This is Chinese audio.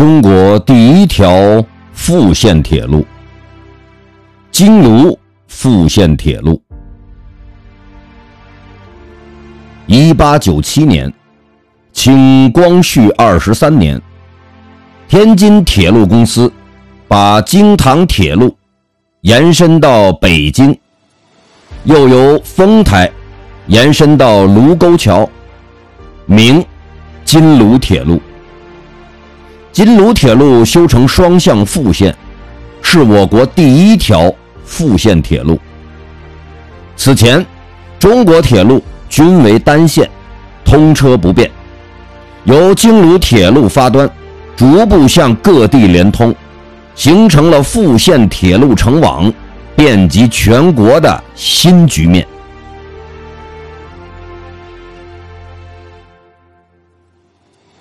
中国第一条复线铁路——京卢复线铁路。一八九七年，清光绪二十三年，天津铁路公司把京唐铁路延伸到北京，又由丰台延伸到卢沟桥，名金卢铁路。金卢铁路修成双向复线，是我国第一条复线铁路。此前，中国铁路均为单线，通车不便。由京卢铁路发端，逐步向各地连通，形成了复线铁路成网，遍及全国的新局面。